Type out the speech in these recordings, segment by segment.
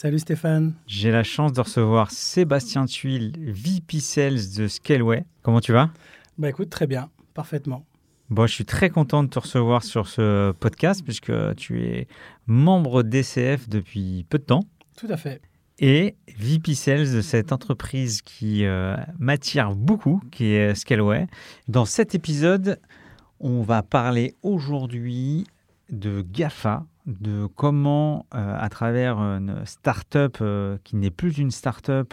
Salut Stéphane. J'ai la chance de recevoir Sébastien Tuile, VP Sales de Scaleway. Comment tu vas? Bah écoute, très bien, parfaitement. Bon, je suis très content de te recevoir sur ce podcast puisque tu es membre d'ECF depuis peu de temps. Tout à fait. Et VP Sales de cette entreprise qui euh, m'attire beaucoup, qui est Scaleway. Dans cet épisode, on va parler aujourd'hui de GAFA, de comment, euh, à travers une start-up euh, qui n'est plus une start-up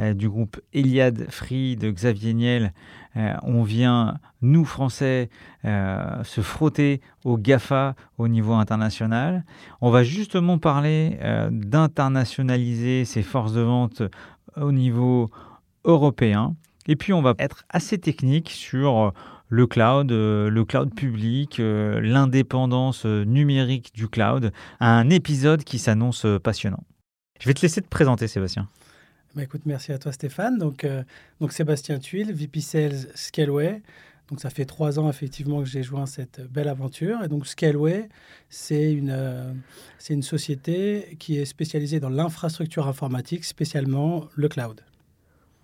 euh, du groupe Eliade Free de Xavier Niel, on vient, nous Français, se frotter au GAFA au niveau international. On va justement parler d'internationaliser ses forces de vente au niveau européen. Et puis, on va être assez technique sur le cloud, euh, le cloud public, euh, l'indépendance euh, numérique du cloud, un épisode qui s'annonce passionnant. Je vais te laisser te présenter, Sébastien. Bah écoute, merci à toi, Stéphane. Donc, donc Sébastien Tuile, VP Sales Scaleway. Donc, ça fait trois ans, effectivement, que j'ai joint cette belle aventure. Et donc, Scaleway, c'est une, c'est une société qui est spécialisée dans l'infrastructure informatique, spécialement le cloud.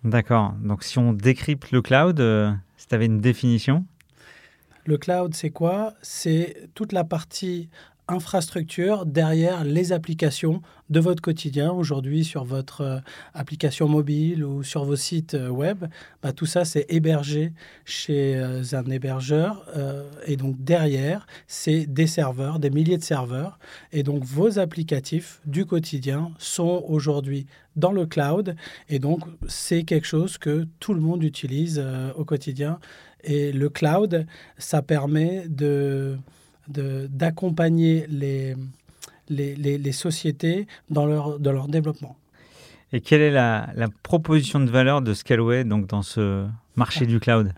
D'accord. Donc, si on décrypte le cloud, si tu avais une définition? Le cloud, c'est quoi? C'est toute la partie infrastructure derrière les applications de votre quotidien aujourd'hui sur votre euh, application mobile ou sur vos sites euh, web. Bah, tout ça, c'est hébergé chez euh, un hébergeur. et donc derrière, c'est des serveurs, des milliers de serveurs. Et donc vos applicatifs du quotidien sont aujourd'hui dans le cloud. Et donc c'est quelque chose que tout le monde utilise au quotidien. Et le cloud, ça permet de d'accompagner les, les, les, sociétés dans leur, dans leur développement. Et quelle est la, la, proposition de valeur de Scaleway donc, dans ce marché du cloud?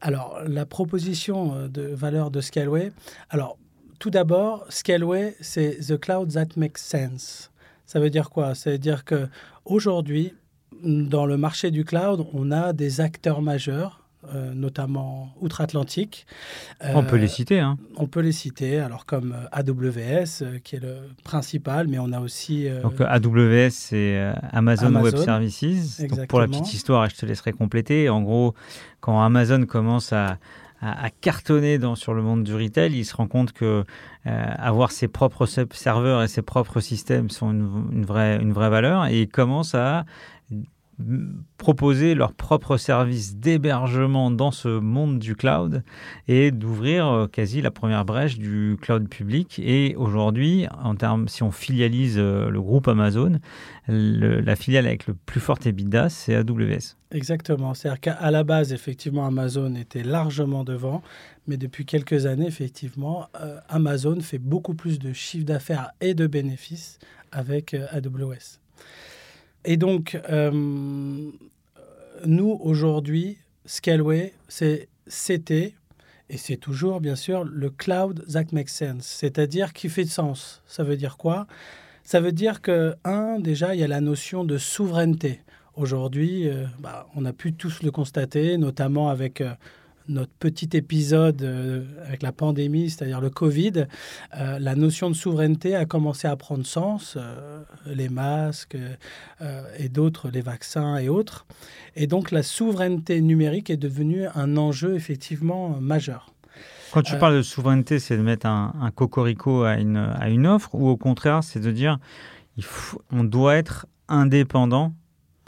Alors, la proposition euh, de valeur de Scaleway, alors tout d'abord, Scaleway, c'est The Cloud That Makes Sense. Ça veut dire quoi? Ça veut dire qu'aujourd'hui, dans le marché du cloud, on a des acteurs majeurs euh, notamment outre-Atlantique. on peut les citer. Hein. On peut les citer, alors comme euh, AWS, euh, qui est le principal, mais on a aussi... Donc AWS, c'est Amazon, Web Services. Donc, pour la petite histoire, et je te laisserai compléter, en gros, quand Amazon commence à, à, cartonner dans, sur le monde du retail, il se rend compte que avoir ses propres serveurs et ses propres systèmes sont une, une, vraie, une vraie valeur et il commence à proposer leur propre service d'hébergement dans ce monde du cloud et d'ouvrir euh, quasi la première brèche du cloud public. Et aujourd'hui, en termes, si on filialise euh, le groupe Amazon, la filiale avec le plus fort EBITDA, c'est AWS. Exactement. C'est-à-dire qu'à la base, effectivement, Amazon était largement devant, mais depuis quelques années, effectivement, euh, Amazon fait beaucoup plus de chiffre d'affaires et de bénéfices avec AWS. Et donc, euh, nous, aujourd'hui, Scaleway, c'était, et c'est toujours, bien sûr, le cloud that makes sense, c'est-à-dire qui fait sens. Ça veut dire quoi? Ça veut dire que, un, déjà, il y a la notion de souveraineté. Aujourd'hui, euh, bah, on a pu tous le constater, notamment avec euh, notre petit épisode euh, avec la pandémie, c'est-à-dire le Covid, euh, la notion de souveraineté a commencé à prendre sens, euh, les masques et d'autres, les vaccins et autres. Et donc la souveraineté numérique est devenue un enjeu effectivement majeur. Quand tu parles de souveraineté, c'est de mettre un, cocorico à une, à une offre ou au contraire, c'est de dire il faut, on doit être indépendant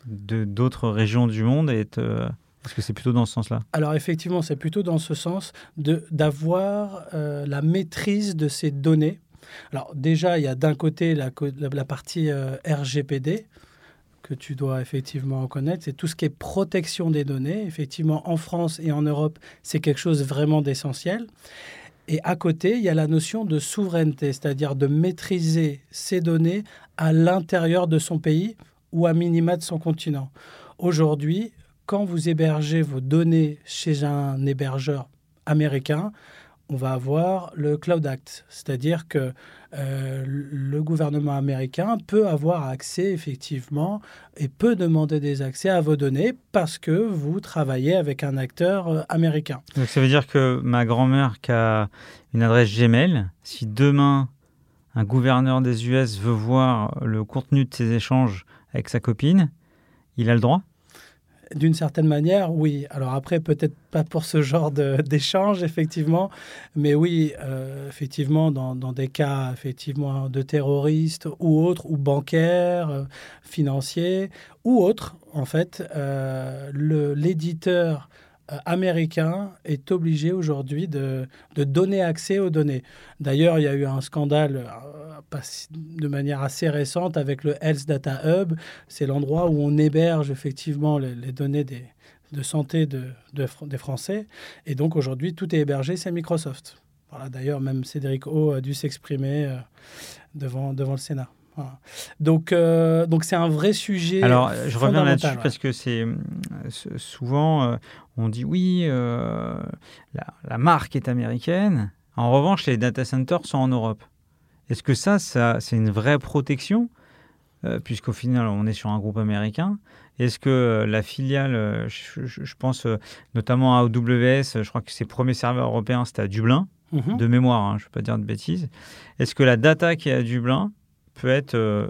de d'autres régions du monde et être Est-ce que c'est plutôt dans ce sens-là Alors effectivement, c'est plutôt dans ce sens d'avoir euh, la maîtrise de ces données. Alors déjà, il y a d'un côté la, la, partie euh, RGPD que tu dois effectivement connaître, c'est tout ce qui est protection des données. Effectivement, en France et en Europe, c'est quelque chose vraiment d'essentiel. Et à côté, il y a la notion de souveraineté, c'est-à-dire de maîtriser ces données à l'intérieur de son pays ou à minima de son continent. Aujourd'hui, quand vous hébergez vos données chez un hébergeur américain, on va avoir le Cloud Act, c'est-à-dire que euh, le gouvernement américain peut avoir accès effectivement et peut demander des accès à vos données parce que vous travaillez avec un acteur euh, américain. Donc ça veut dire que ma grand-mère qui a une adresse Gmail, si demain un gouverneur des US veut voir le contenu de ses échanges avec sa copine, il a le droit d'une certaine manière, oui. Alors après, peut-être pas pour ce genre d'échange, effectivement, mais oui, euh, effectivement, dans, des cas effectivement de terroristes ou autres, ou bancaires, euh, financiers, ou autres, en fait, euh, l'éditeur américain est obligé aujourd'hui de, donner accès aux données. D'ailleurs, il y a eu un scandale euh, de manière assez récente avec le Health Data Hub. C'est l'endroit où on héberge effectivement les, données de santé de, des Français. Et donc aujourd'hui, tout est hébergé, c'est Microsoft. Voilà, D'ailleurs, même Cédric O a dû s'exprimer euh, devant, devant le Sénat. Donc, euh, donc c'est un vrai sujet. Alors, je reviens là-dessus parce que c'est euh, souvent euh, on dit oui, la, marque est américaine. En revanche, les data centers sont en Europe. Est-ce que ça, ça c'est une vraie protection puisqu'au final, on est sur un groupe américain? Est-ce que la filiale, je, pense notamment à AWS, je crois que ses premiers serveurs européens, c'était à Dublin, mhm. de mémoire, hein, je ne veux pas dire de bêtises. Est-ce que la data qui est à Dublin, peut être euh,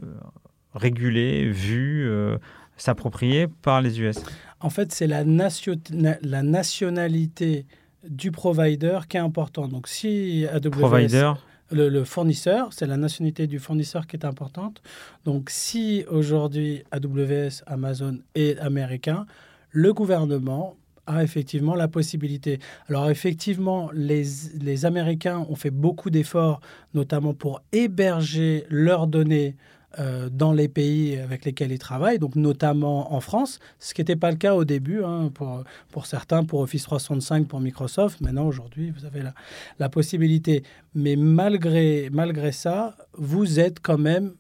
régulé, vu, euh, s'approprié par les US En fait, c'est la, la nationalité du provider qui est importante. Donc, si AWS... Provider le, le, fournisseur, c'est la nationalité du fournisseur qui est importante. Donc, si aujourd'hui AWS, Amazon est américain, le gouvernement effectivement la possibilité. Alors effectivement, les, les Américains ont fait beaucoup d'efforts, notamment pour héberger leurs données euh, dans les pays avec lesquels ils travaillent, donc notamment en France, ce qui n'était pas le cas au début hein, pour, pour certains, pour Office 365, pour Microsoft. Maintenant, aujourd'hui, vous avez la, la possibilité. Mais malgré, malgré ça, vous êtes quand même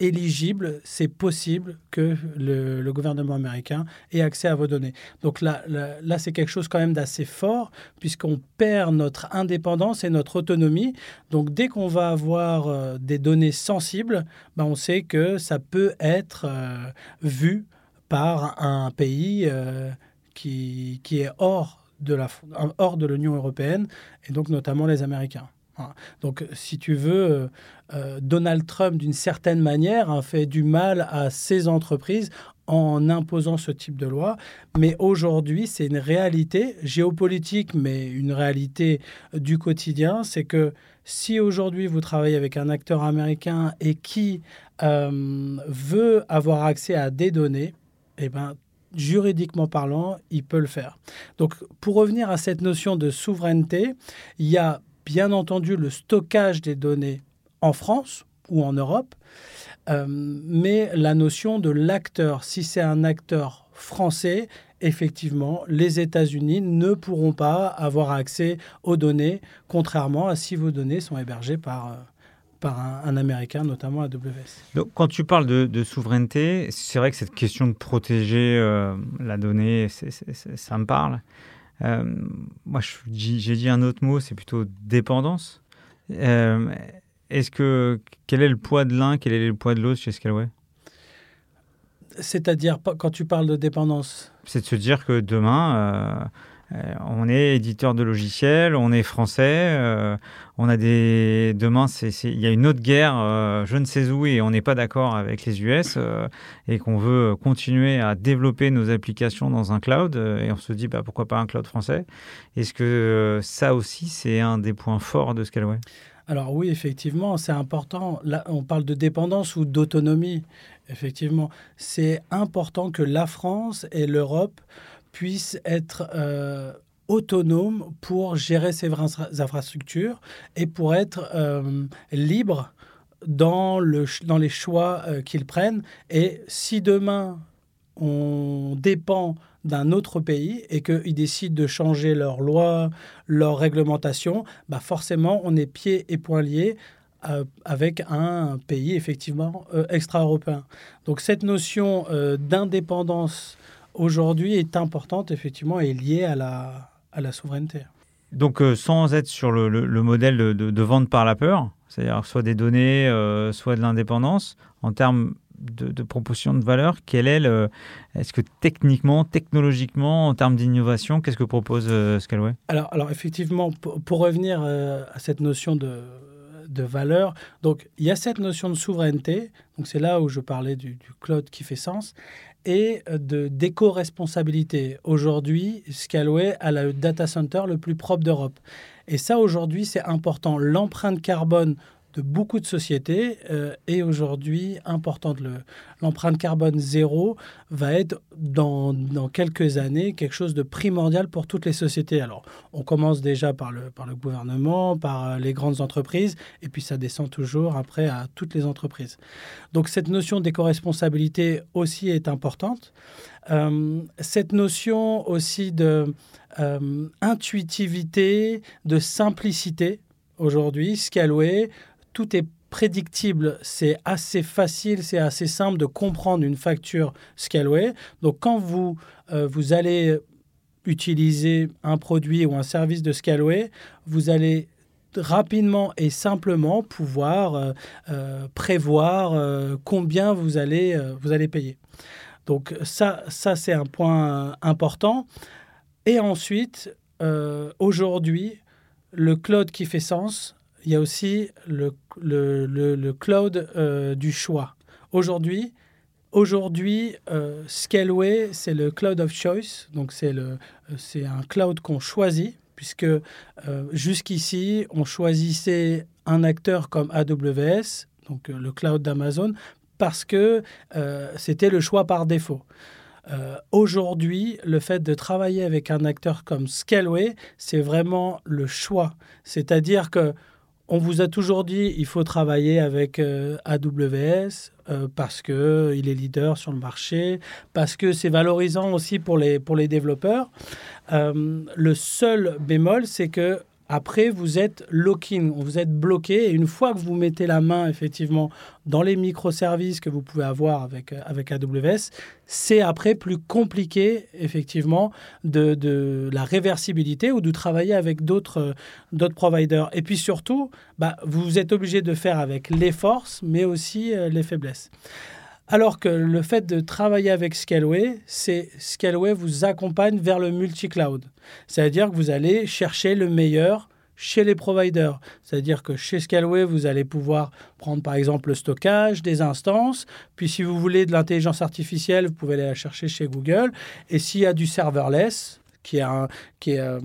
éligible, c'est possible que le, gouvernement américain ait accès à vos données. Donc là, là, c'est quelque chose quand même d'assez fort, puisqu'on perd notre indépendance et notre autonomie. Donc dès qu'on va avoir euh, des données sensibles, ben, on sait que ça peut être euh, vu par un pays euh, qui, qui est hors de la hors de l'Union européenne, et donc notamment les Américains. Donc, si tu veux, euh, euh, Donald Trump, d'une certaine manière, a fait du mal à ces entreprises en imposant ce type de loi. Mais aujourd'hui, c'est une réalité géopolitique, mais une réalité du quotidien. C'est que si aujourd'hui vous travaillez avec un acteur américain et qui euh, veut avoir accès à des données, eh ben, juridiquement parlant, il peut le faire. Donc, pour revenir à cette notion de souveraineté, il y a bien entendu le stockage des données en France ou en Europe, euh, mais la notion de l'acteur, si c'est un acteur français, effectivement, les États-Unis ne pourront pas avoir accès aux données, contrairement à si vos données sont hébergées par, euh, par un, Américain, notamment AWS. Donc, quand tu parles de, souveraineté, c'est vrai que cette question de protéger euh, la donnée, ça me parle. Euh, moi, j'ai dit un autre mot, c'est plutôt dépendance. Euh, est-ce que quel est le poids de l'un, quel est le poids de l'autre chez Scaleway C'est-à-dire quand tu parles de dépendance? C'est de se dire que demain, euh, on est éditeur de logiciels, on est français, euh, on a des demain il y a une autre guerre, euh, je ne sais où et on n'est pas d'accord avec les US et qu'on veut continuer à développer nos applications dans un cloud et on se dit bah, pourquoi pas un cloud français? Est-ce que ça aussi c'est un des points forts de Scaleway? Alors oui, effectivement, c'est important. Là, on parle de dépendance ou d'autonomie. Effectivement, c'est important que la France et l'Europe puisse être euh, autonome pour gérer ses infrastructures et pour être euh, libre dans, le, dans les choix euh, qu'ils prennent. Et si demain, on dépend d'un autre pays et qu'ils décident de changer leurs lois, leurs réglementations, bah forcément, on est pieds et poings liés euh, avec un pays effectivement euh, extra-européen. Donc cette notion d'indépendance aujourd'hui est importante effectivement et liée à la, à la souveraineté. Donc sans être sur le, le, modèle de, de, vente par la peur, c'est-à-dire soit des données, soit de l'indépendance, en termes de, de, proposition de valeur, quel est le, est-ce que techniquement, technologiquement, en termes d'innovation, qu'est-ce que propose Scalway? Alors, alors effectivement, pour, pour revenir à cette notion de de valeur. Donc, il y a cette notion de souveraineté. Donc, c'est là où je parlais du, cloud qui fait sens et de d'éco-responsabilité. Aujourd'hui, Scalway a le data center le plus propre d'Europe. Et ça, aujourd'hui, c'est important. L'empreinte carbone de beaucoup de sociétés euh, est aujourd'hui importante. L'empreinte carbone zéro va être dans, dans, quelques années quelque chose de primordial pour toutes les sociétés. Alors, on commence déjà par le, par le gouvernement, par euh, les grandes entreprises, et puis ça descend toujours après à toutes les entreprises. Donc, cette notion d'éco-responsabilité aussi est importante. Euh, cette notion aussi de euh, intuitivité, de simplicité, aujourd'hui, Scalway tout est prédictible, c'est assez facile, c'est assez simple de comprendre une facture Scalway. Donc quand vous, euh, vous allez utiliser un produit ou un service de Scalway, vous allez rapidement et simplement pouvoir euh, euh, prévoir combien vous allez, vous allez payer. Donc ça, ça c'est un point important. Et ensuite, aujourd'hui, le cloud qui fait sens, il y a aussi le, le, le, cloud euh, du choix. Aujourd'hui, aujourd'hui euh, Scaleway, c'est le cloud of choice. Donc, c'est un cloud qu'on choisit, puisque euh, jusqu'ici, on choisissait un acteur comme AWS, donc le cloud d'Amazon, parce que c'était le choix par défaut. Aujourd'hui, le fait de travailler avec un acteur comme Scaleway, c'est vraiment le choix. C'est-à-dire que on vous a toujours dit il faut travailler avec euh, AWS euh, parce qu'il est leader sur le marché, parce que c'est valorisant aussi pour les, pour les développeurs. Euh, le seul bémol, c'est que après, vous êtes lock-in, vous êtes bloqué. Et une fois que vous mettez la main, effectivement, dans les microservices que vous pouvez avoir avec, avec AWS, c'est après plus compliqué, effectivement, de, de, la réversibilité ou de travailler avec d'autres providers. Et puis surtout, bah, vous êtes obligé de faire avec les forces, mais aussi euh, les faiblesses. Alors que le fait de travailler avec Scaleway, c'est Scaleway vous accompagne vers le multi-cloud. C'est-à-dire que vous allez chercher le meilleur chez les providers. C'est-à-dire que chez Scaleway, vous allez pouvoir prendre par exemple le stockage, des instances. Puis si vous voulez de l'intelligence artificielle, vous pouvez aller la chercher chez Google. Et s'il y a du serverless, qui est, un, qui, est, euh,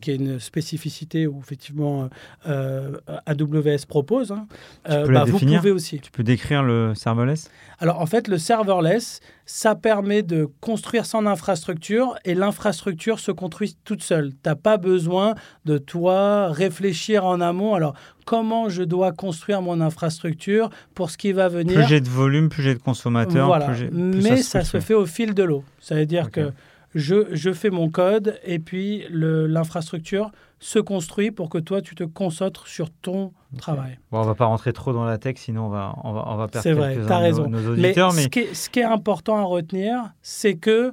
qui est une spécificité où effectivement euh, AWS propose. Hein, euh, bah, vous pouvez aussi. Tu peux décrire le serverless? Alors en fait, le serverless, ça permet de construire son infrastructure et l'infrastructure se construit toute seule. Tu n'as pas besoin de toi réfléchir en amont. Alors comment je dois construire mon infrastructure pour ce qui va venir Plus j'ai de volume, plus j'ai de consommateurs. Voilà. Mais ça, se, fait au fil de l'eau. Ça veut dire que je, fais mon code et puis l'infrastructure se construit pour que toi, tu te concentres sur ton travail. Bon, on va pas rentrer trop dans la tech, sinon on va, on va, on va perdre vrai, as raison. Nos, auditeurs. Mais, Ce, qui est, ce, qui est, important à retenir, c'est que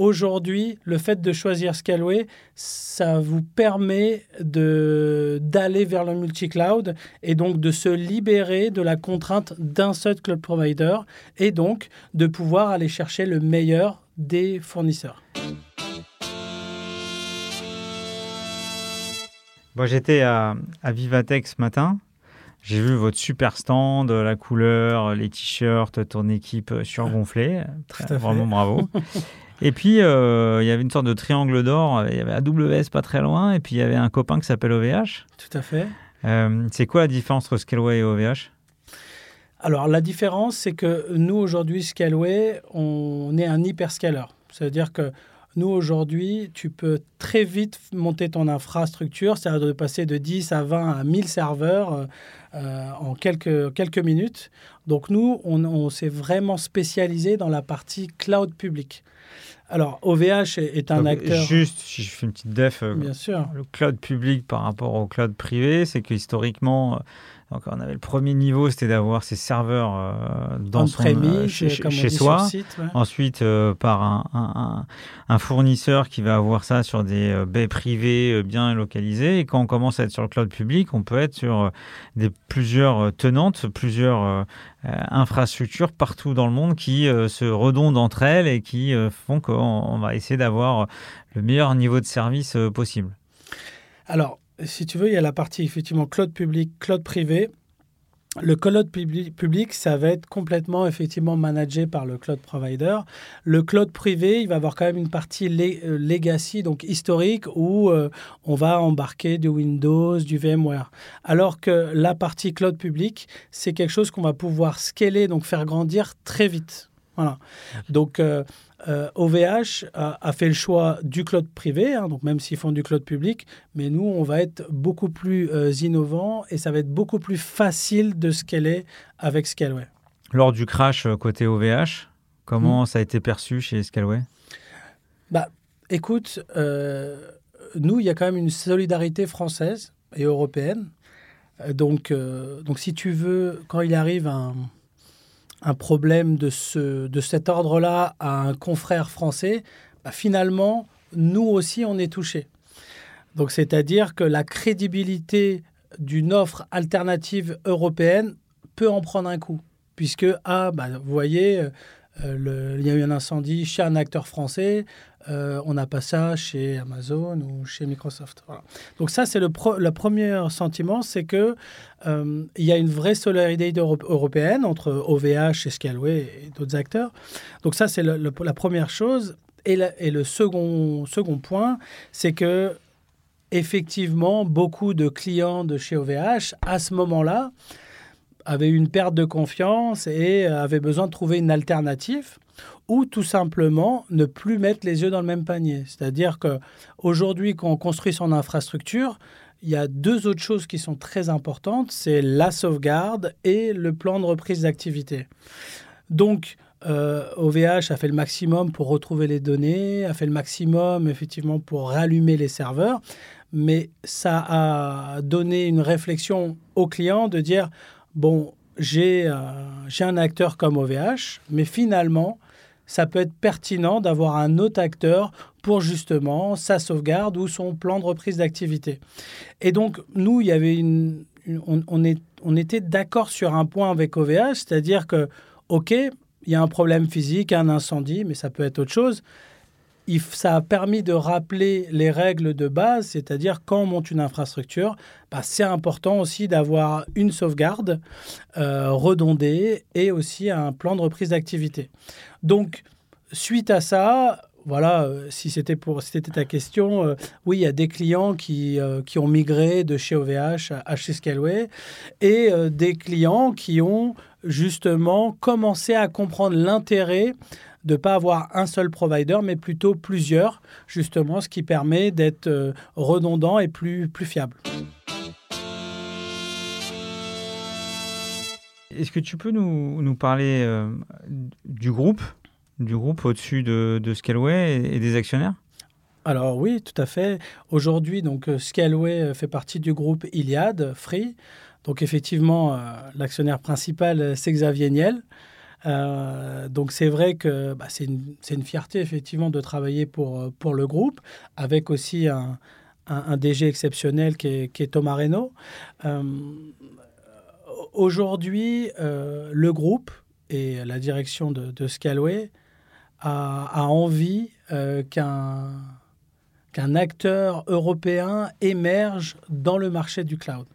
aujourd'hui, le fait de choisir Scalway, ça vous permet d'aller vers le multi-cloud et donc de se libérer de la contrainte d'un seul cloud provider et donc de pouvoir aller chercher le meilleur des fournisseurs. Bon, J'étais à, à Vivatech ce matin. J'ai vu votre super stand, la couleur, les t-shirts, ton équipe surgonflée. Très, vraiment bravo. et puis, euh, il y avait une sorte de triangle d'or. Il y avait AWS pas très loin. Et puis, il y avait un copain qui s'appelle OVH. Tout à fait. Euh, c'est quoi la différence entre Scaleway et OVH alors la différence, c'est que nous aujourd'hui, Scaleway, on est un hyperscaler. C'est-à-dire que Nous, aujourd'hui, tu peux très vite monter ton infrastructure, c'est-à-dire de passer de 10 à 20 à 1000 serveurs euh, en quelques, quelques minutes. Donc, nous, on s'est vraiment spécialisé dans la partie cloud public. Alors, OVH est, un Donc, acteur. Juste, si je fais une petite def, euh, Bien sûr. le cloud public par rapport au cloud privé, c'est que historiquement, euh, donc on avait le premier niveau, c'était d'avoir ses serveurs euh, dans son, euh, chez, chez dit soi. site, ouais. Ensuite, euh, par un, un- fournisseur qui va avoir ça sur des baies privées bien localisées. Et quand on commence à être sur le cloud public, on peut être sur des, plusieurs tenantes, plusieurs infrastructures partout dans le monde qui euh, se redondent entre elles et qui euh, font qu'on on va essayer d'avoir le meilleur niveau de service euh, possible. Alors, si tu veux, il y a la partie effectivement cloud public, cloud privé. Le cloud public, ça va être complètement effectivement managé par le cloud provider. Le cloud privé, il va avoir quand même une partie euh, legacy, donc historique, où euh, on va embarquer du Windows, du VMware. Alors que la partie cloud public, c'est quelque chose qu'on va pouvoir scaler, donc faire grandir très vite. Voilà. Donc, euh, euh, OVH a, a fait le choix du cloud privé, hein, donc même s'ils font du cloud public, mais nous, on va être beaucoup plus euh, innovants et ça va être beaucoup plus facile de scaler avec Scaleway. Lors du crash euh, côté OVH, comment ça a été perçu chez Scaleway? Écoute, euh, nous, il y a quand même une solidarité française et européenne. Euh, Donc, euh, donc si tu veux, quand il arrive un, un problème de, ce, de cet ordre-là à un confrère français, bah, finalement, nous aussi, on est touchés. Donc, c'est-à-dire que la crédibilité d'une offre alternative européenne peut en prendre un coup. Puisque, ah, bah, vous voyez, euh, il y a eu un incendie chez un acteur français, euh, on n'a pas ça chez Amazon ou chez Microsoft. Donc ça, c'est le, le premier sentiment, c'est que euh, il y a une vraie solidarité euro- européenne entre OVH et Scaleway et d'autres acteurs. Donc ça, c'est la première chose. Et, et le second, second point, c'est que effectivement, beaucoup de clients de chez OVH, à ce moment-là, avaient une perte de confiance et euh, avaient besoin de trouver une alternative ou tout simplement ne plus mettre les yeux dans le même panier. C'est-à-dire que aujourd'hui, quand on construit son infrastructure, il y a deux autres choses qui sont très importantes, c'est la sauvegarde et le plan de reprise d'activité. Donc, euh, OVH a fait le maximum pour retrouver les données, a fait le maximum effectivement pour rallumer les serveurs, mais ça a donné une réflexion au client de dire bon, j'ai euh, un acteur comme OVH, mais finalement, ça peut être pertinent d'avoir un autre acteur pour justement sa sauvegarde ou son plan de reprise d'activité. Et donc, nous, il y avait une, on est, on était d'accord sur un point avec OVH, c'est-à-dire que, OK, il y a un problème physique, un incendie, mais ça peut être autre chose. Ça a permis de rappeler les règles de base, c'est-à-dire quand on monte une infrastructure, bah, c'est important aussi d'avoir une sauvegarde euh, redondée et aussi un plan de reprise d'activité. Donc, suite à ça, voilà, euh, si c'était pour c'était ta question, euh, oui, il y a des clients qui, qui ont migré de chez OVH à, chez Scaleway et des clients qui ont justement commencé à comprendre l'intérêt de ne pas avoir un seul provider, mais plutôt plusieurs, justement, ce qui permet d'être euh, redondant et plus, plus fiable. Est-ce que tu peux nous, nous parler euh, du groupe, du groupe au-dessus de, de Scaleway et, et des actionnaires? Alors oui, tout à fait. Aujourd'hui, donc euh, Scaleway fait partie du groupe Iliad Free. Donc effectivement, euh, l'actionnaire principal, c'est Xavier Niel. Euh, donc c'est vrai que bah, c'est une, fierté effectivement de travailler pour, euh, le groupe, avec aussi un, DG exceptionnel qui est, Thomas Reynaud. Euh, Aujourd'hui, le groupe et la direction de, de Scaleway a, envie qu'un acteur européen émerge dans le marché du cloud.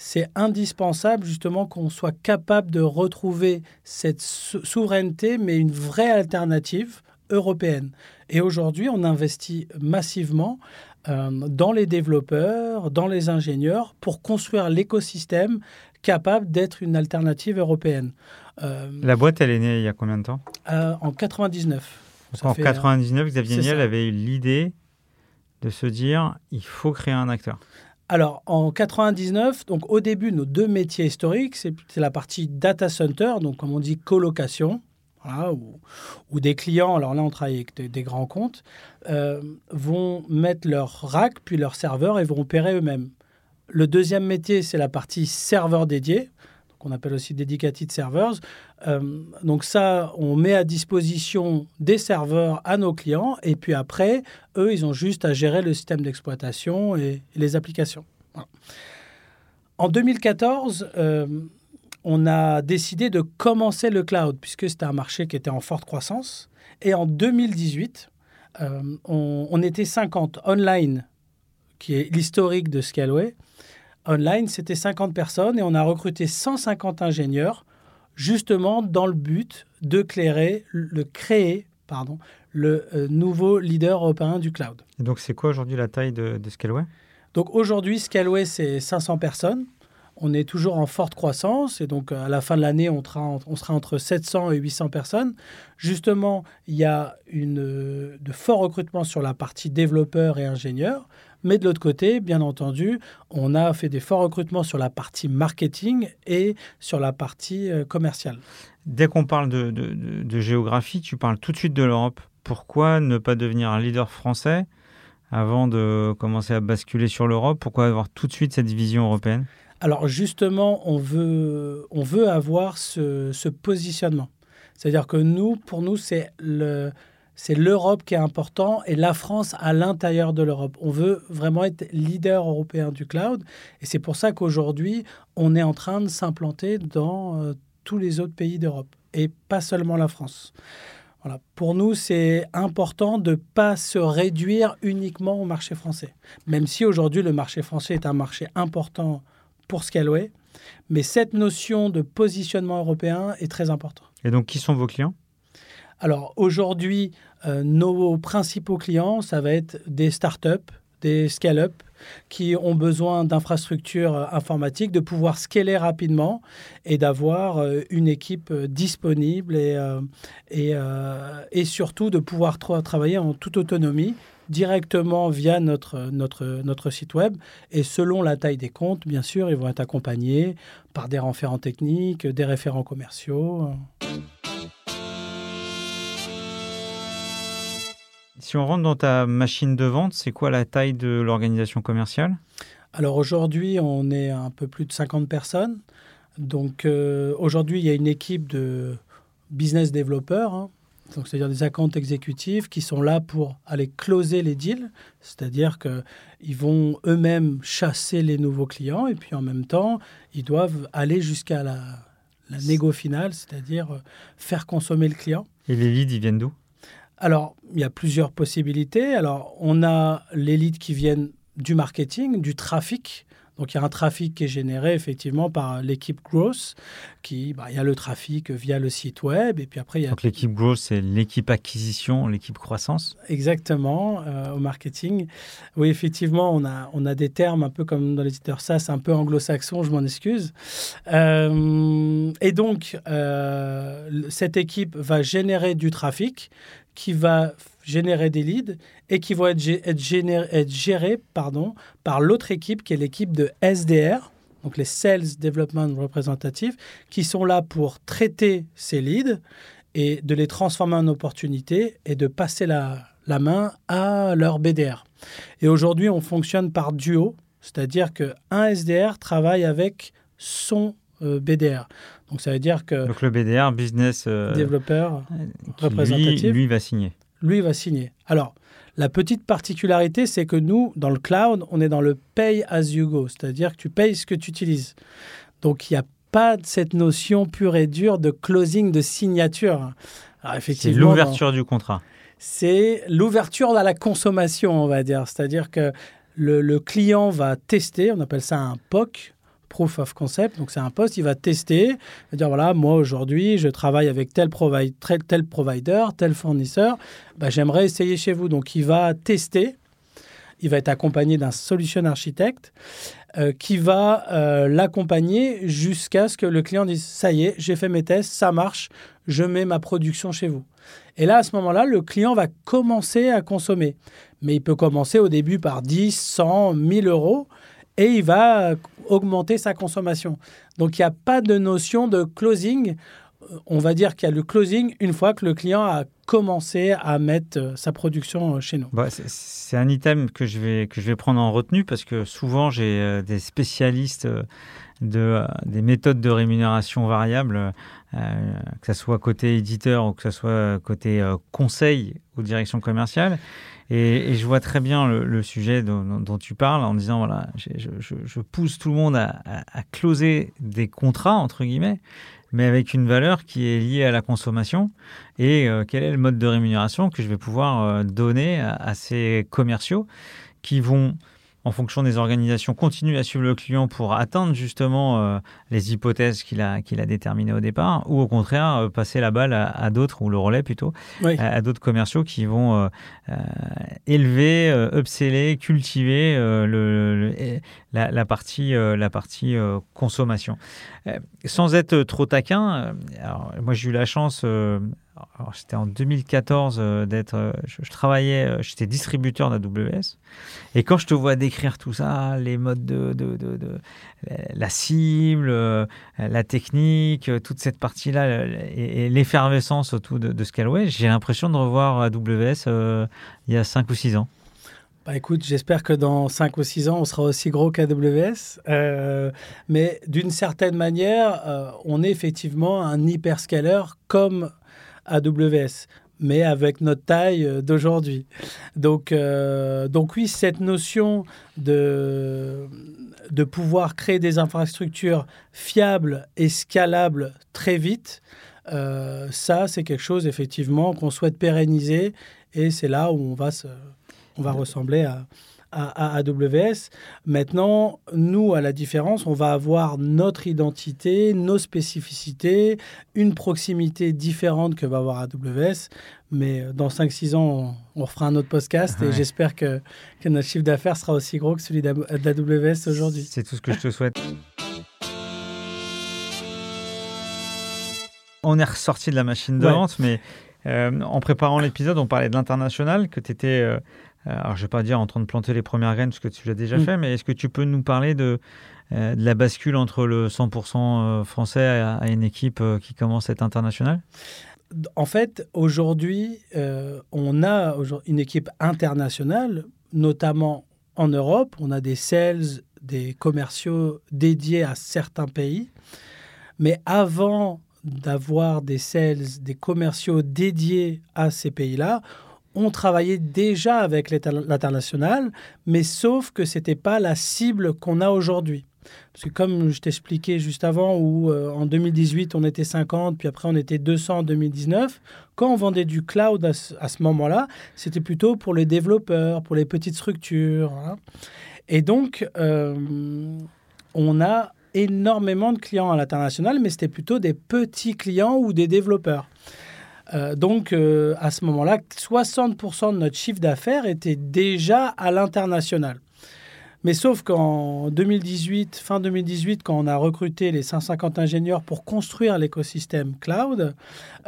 C'est indispensable justement qu'on soit capable de retrouver cette sou- souveraineté, mais une vraie alternative européenne. Et aujourd'hui, on investit massivement euh, dans les développeurs, dans les ingénieurs, pour construire l'écosystème capable d'être une alternative européenne. Euh, La boîte, elle est née il y a combien de temps? Euh, en 99. en fait, 99, Xavier Niel avait eu l'idée de se dire il faut créer un acteur. Alors, en 99, donc au début, nos deux métiers historiques, c'est la partie data center, donc comme on dit colocation, voilà, où des clients, alors là on travaille avec des, des grands comptes, euh, vont mettre leur rack puis leur serveur et vont opérer eux-mêmes. Le deuxième métier, c'est la partie serveur dédié, qu'on appelle aussi dedicated servers. Euh, donc ça, on met à disposition des serveurs à nos clients et puis après, eux, ils ont juste à gérer le système d'exploitation et, les applications. En 2014, euh, on a décidé de commencer le cloud puisque c'était un marché qui était en forte croissance. Et en 2018, euh, on, on était 50 online, qui est l'historique de Scaleway. Online, c'était 50 personnes et on a recruté 150 ingénieurs justement dans le but de clairer, le créer pardon, le euh, nouveau leader européen du cloud. Et donc, c'est quoi aujourd'hui la taille de, de Scaleway? Donc aujourd'hui, Scaleway, c'est 500 personnes. On est toujours en forte croissance et donc à la fin de l'année, on, sera- on sera entre 700 et 800 personnes. Justement, il y a une, euh, de forts recrutements sur la partie développeurs et ingénieurs. Mais de l'autre côté, bien entendu, on a fait des forts recrutements sur la partie marketing et sur la partie euh, commerciale. Dès qu'on parle de, de- de- de géographie, tu parles tout de suite de l'Europe. Pourquoi ne pas devenir un leader français avant de commencer à basculer sur l'Europe? Pourquoi avoir tout de suite cette vision européenne? Alors justement, on veut, on veut avoir ce, ce positionnement. C'est-à-dire que nous, pour nous, c'est le, c'est l'Europe qui est important et la France à l'intérieur de l'Europe. On veut vraiment être leader européen du cloud et c'est pour ça qu'aujourd'hui, on est en train de s'implanter dans euh, tous les autres pays d'Europe et pas seulement la France. Voilà. Pour nous, c'est important de ne pas se réduire uniquement au marché français. Même si aujourd'hui, le marché français est un marché important pour Scaleway, mais cette notion de positionnement européen est très importante. Et donc, qui sont vos clients? Alors aujourd'hui, euh, nos principaux clients, ça va être des startups, des scale-up qui ont besoin d'infrastructures euh, informatiques, de pouvoir scaler rapidement et d'avoir euh, une équipe disponible et, et, surtout de pouvoir tra- travailler en toute autonomie directement via notre, notre, notre site web. Et selon la taille des comptes, bien sûr, ils vont être accompagnés par des référents techniques, des référents commerciaux. Si on rentre dans ta machine de vente, c'est quoi la taille de l'organisation commerciale? Alors aujourd'hui, on est un peu plus de 50 personnes. Donc euh, aujourd'hui, il y a une équipe de business développeurs, hein. donc c'est-à-dire des accounts exécutifs qui sont là pour aller closer les deals, c'est-à-dire qu'ils vont eux-mêmes chasser les nouveaux clients et puis en même temps, ils doivent aller jusqu'à la, la négo finale, c'est-à-dire euh, faire consommer le client. Et les leads, ils viennent d'où? Alors, il y a plusieurs possibilités. Alors, on a les leads qui viennent du marketing, du trafic. Donc, il y a un trafic qui est généré effectivement par l'équipe Growth, qui, bah, il y a le trafic via le site web, et puis après, il y a Donc l'équipe growth, c'est l'équipe acquisition, l'équipe croissance. exactement euh, au marketing. Oui, effectivement, on a, on a des termes un peu comme dans l'éditeur SaaS, un peu anglo-saxon, je m'en excuse. Euh, et donc, euh, cette équipe va générer du trafic qui va générer des leads et qui vont être, gérés par l'autre équipe qui est l'équipe de SDR, donc les Sales Development Representatives, qui sont là pour traiter ces leads et de les transformer en opportunités et de passer la, la main à leur BDR. Et aujourd'hui, on fonctionne par duo, c'est-à-dire qu'un SDR travaille avec son euh, BDR. Donc ça veut dire que Donc le BDR, business euh, développeur, lui, représentatif. lui va signer. lui, va signer. Alors, la petite particularité, c'est que nous, dans le cloud, on est dans le pay as you go, c'est-à-dire que tu payes ce que tu utilises. Donc, il n'y a pas cette notion pure et dure de closing, de signature. C'est l'ouverture du contrat. c'est l'ouverture à la consommation, on va dire. C'est-à-dire que le, le client va tester, on appelle ça un POC, Proof of Concept. Donc, c'est un poste, il va tester, dire voilà, moi aujourd'hui, je travaille avec tel provider, tel fournisseur, bah, j'aimerais essayer chez vous. Donc, il va tester. Il va être accompagné d'un solution architecte. euh, qui va euh, l'accompagner jusqu'à ce que le client dise ça y est, j'ai fait mes tests, ça marche, je mets ma production chez vous. Et là, à ce moment-là, le client va commencer à consommer. Mais il peut commencer au début par 10, 100, 1000 euros et il va augmenter sa consommation. Donc il n'y a pas de notion de closing. On va dire qu'il y a le closing une fois que le client a commencé à mettre euh, sa production euh, chez nous. Bah, c'est un item que je, vais, que je vais prendre en retenue parce que souvent j'ai euh, des spécialistes de, des méthodes de rémunération variable, que ce soit côté éditeur ou que ce soit côté conseil ou direction commerciale. Et, je vois très bien le, sujet dont, tu parles en disant voilà, je, pousse tout le monde à, closer des contrats, entre guillemets, mais avec une valeur qui est liée à la consommation. Et euh, quel est le mode de rémunération que je vais pouvoir euh, donner à ces commerciaux qui vont en fonction des organisations, continue à suivre le client pour atteindre justement euh, les hypothèses qu'il a, qu'il a déterminées au départ, ou au contraire euh, passer la balle à, d'autres, ou le relais plutôt, à, d'autres commerciaux qui vont euh, élever, upseller, cultiver le, la, partie, la partie consommation. sans être trop taquin, alors, moi j'ai eu la chance c'était en 2014 euh, d'être. Euh, je, travaillais, euh, j'étais distributeur d'AWS. Et quand je te vois décrire tout ça, les modes de, de, de, la cible, la technique, toute cette partie-là et, l'effervescence autour de, Scaleway, j'ai l'impression de revoir AWS il y a 5 ou 6 ans. Bah écoute, j'espère que dans 5 ou 6 ans, on sera aussi gros qu'AWS. mais d'une certaine manière, on est effectivement un hyperscaler comme AWS mais avec notre taille euh, d'aujourd'hui. Donc, euh, donc oui, cette notion de, de pouvoir créer des infrastructures fiables et scalables très vite, euh, ça, c'est quelque chose effectivement qu'on souhaite pérenniser et c'est là où on va, se, on va ressembler à, à, AWS. Maintenant, nous, à la différence, on va avoir notre identité, nos spécificités, une proximité différente que va avoir AWS. Mais dans 5-6 ans, on, refera un autre podcast et j'espère que, que notre chiffre d'affaires sera aussi gros que celui d'AWS aujourd'hui. C'est tout ce que je te souhaite. On est ressorti de la machine de vente, mais euh, en préparant l'épisode, on parlait de l'international, que tu étais euh, euh, alors, je ne vais pas dire en train de planter les premières graines, parce que tu l'as déjà mm. fait, mais est-ce que tu peux nous parler de, euh, de la bascule entre le 100% euh, français à, une équipe qui commence à être internationale? En fait, aujourd'hui, on a une équipe internationale, notamment en Europe. On a des sales, des commerciaux dédiés à certains pays. Mais avant d'avoir des sales, des commerciaux dédiés à ces pays-là, on travaillait déjà avec l'international, mais sauf que ce n'était pas la cible qu'on a aujourd'hui. Parce que comme je t'expliquais juste avant, où euh, en 2018 on était 50, puis après on était 200 en 2019, quand on vendait du cloud à ce, moment-là, c'était plutôt pour les développeurs, pour les petites structures. Hein. Et donc, euh, on a énormément de clients à l'international, mais c'était plutôt des petits clients ou des développeurs. Euh, donc, euh, à ce moment-là, 60% de notre chiffre d'affaires était déjà à l'international. Mais sauf qu'en 2018, fin 2018, quand on a recruté les 150 ingénieurs pour construire l'écosystème cloud,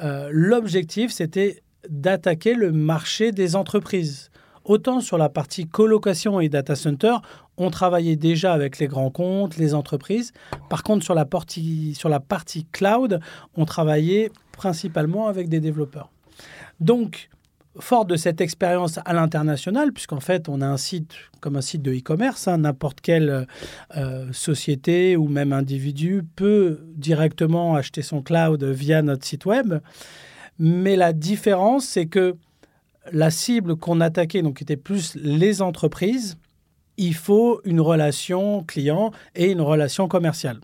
euh, l'objectif, c'était d'attaquer le marché des entreprises. Autant sur la partie colocation et data center, on travaillait déjà avec les grands comptes, les entreprises. Par contre, sur la partie, sur la partie cloud, on travaillait principalement avec des développeurs. Donc, fort de cette expérience à l'international, puisqu'en fait, on a un site comme un site de e-commerce, hein, n'importe quelle euh, société ou même individu peut directement acheter son cloud via notre site web. Mais la différence, c'est que la cible qu'on attaquait, donc était plus les entreprises, il faut une relation client et une relation commerciale.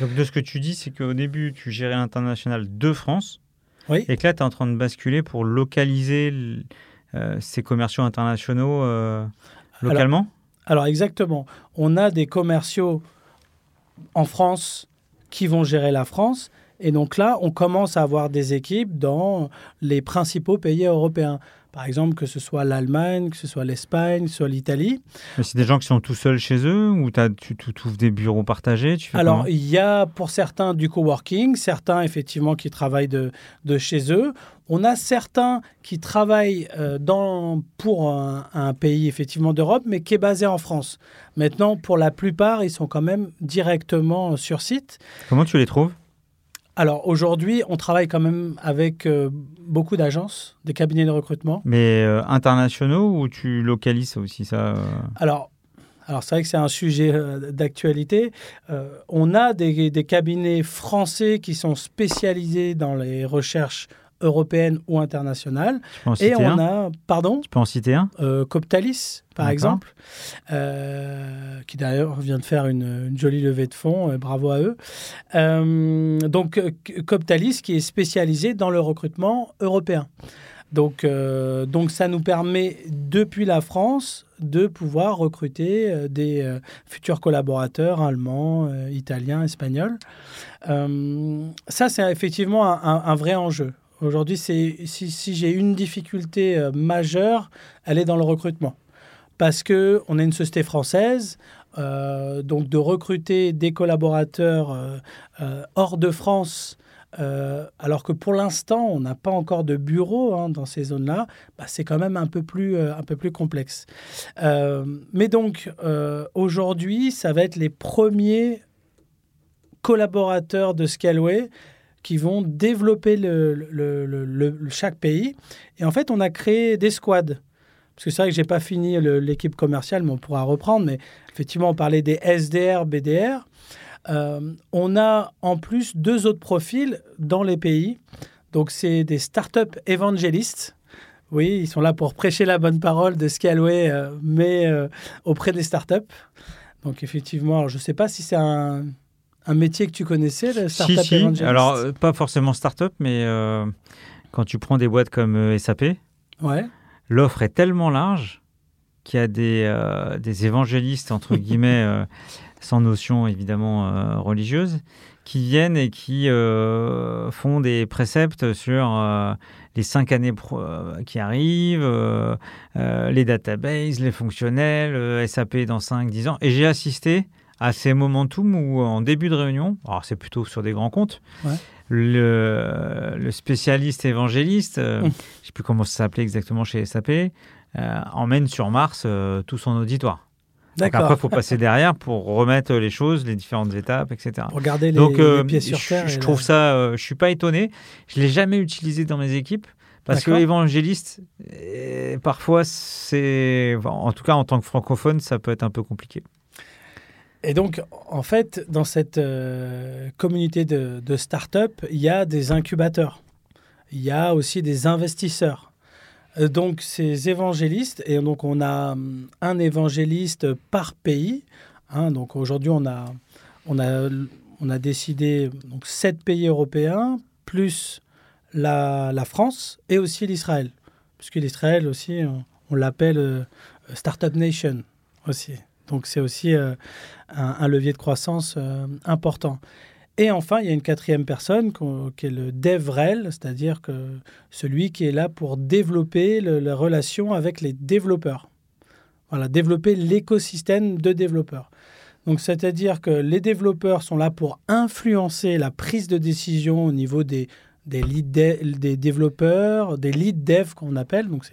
Donc de ce que tu dis, c'est qu'au début, tu gérais l'international de France. Oui. Et que là, tu es en train de basculer pour localiser euh, ces commerciaux internationaux euh, localement? alors, exactement. On a des commerciaux en France qui vont gérer la France. Et donc là, on commence à avoir des équipes dans les principaux pays européens. Par exemple, que ce soit l'Allemagne, que ce soit l'Espagne, soit l'Italie. C'est des gens qui sont tout seuls chez eux ou tu, tu, ouvres des bureaux partagés Alors, il y a pour certains du coworking, certains effectivement qui travaillent de, de chez eux. On a certains qui travaillent euh, dans, pour un, pays effectivement d'Europe, mais qui est basé en France. Maintenant, pour la plupart, ils sont quand même directement sur site. Comment tu les trouves? Alors aujourd'hui, on travaille quand même avec euh, beaucoup d'agences, des cabinets de recrutement. Mais euh, internationaux ou tu localises aussi ça Alors, alors c'est vrai que c'est un sujet d'actualité. on a des, des, cabinets français qui sont spécialisés dans les recherches européenne ou internationale. Et on a, pardon? Tu peux en citer un? Euh, Coptalis, par exemple, euh, qui d'ailleurs vient de faire une, jolie levée de fonds, euh, bravo à eux. donc, Coptalis qui est spécialisé dans le recrutement européen. Donc, donc ça nous permet, depuis la France, de pouvoir recruter des futurs collaborateurs allemands, italiens, espagnols. ça, c'est effectivement un, vrai enjeu. Aujourd'hui, si, si j'ai une difficulté euh, majeure, elle est dans le recrutement. Parce qu'on est une société française, euh, donc de recruter des collaborateurs euh, hors de France, alors que pour l'instant, on n'a pas encore de bureau hein, dans ces zones-là, bah, c'est quand même un peu plus, un peu plus complexe. mais donc, aujourd'hui, ça va être les premiers collaborateurs de Scaleway qui vont développer le, chaque pays. Et en fait, on a créé des squads. Parce que c'est vrai que je n'ai pas fini l'équipe commerciale, mais on pourra reprendre. Mais effectivement, on parlait des SDR, BDR. Euh, on a en plus deux autres profils dans les pays. Donc, c'est des startup évangélistes. Oui, ils sont là pour prêcher la bonne parole de Scaleway, euh, mais euh, auprès des startups. Donc, effectivement, je ne sais pas si c'est un, un métier que tu connaissais, le startup si, si. Alors, euh, pas forcément startup, mais euh, quand tu prends des boîtes comme euh, SAP, ouais. l'offre est tellement large qu'il y a des, des évangélistes, entre guillemets, sans notion évidemment religieuse, qui viennent et qui font des préceptes sur les cinq années qui arrivent, les databases, les fonctionnels, SAP dans 5-10 ans. Et j'ai assisté à ces momentum où en début de réunion, alors c'est plutôt sur des grands comptes, le, spécialiste évangéliste, euh, hum. je ne sais plus comment ça s'appelait exactement chez SAP, euh, emmène sur Mars euh, tout son auditoire. Donc après, il faut passer derrière pour remettre les choses, les différentes étapes, etc. Pour garder les, Donc, les pieds sur terre. Je, trouve ça, je suis pas étonné. Je l'ai jamais utilisé dans mes équipes. Parce que évangéliste, parfois, c'est, en tout cas en tant que francophone, ça peut être un peu compliqué. Et donc, en fait, dans cette euh, communauté de, start-up, il y a des incubateurs. Il y a aussi des investisseurs. Euh, donc, ces évangélistes, et donc on a hum, un évangéliste par pays. Hein, donc, aujourd'hui, on a, on, a, on a décidé donc, sept pays européens, plus la, France et aussi l'Israël. Puisque l'Israël aussi, on, on l'appelle euh, Startup Nation aussi. Donc c'est aussi euh, un, levier de croissance euh, important. Et enfin, il y a une quatrième personne qui est le DevRel, c'est-à-dire que celui qui est là pour développer la relation avec les développeurs. Voilà, développer l'écosystème de développeurs. Donc, c'est-à-dire que les développeurs sont là pour influencer la prise de décision au niveau des, des, lead des développeurs, des lead dev qu'on appelle. Donc,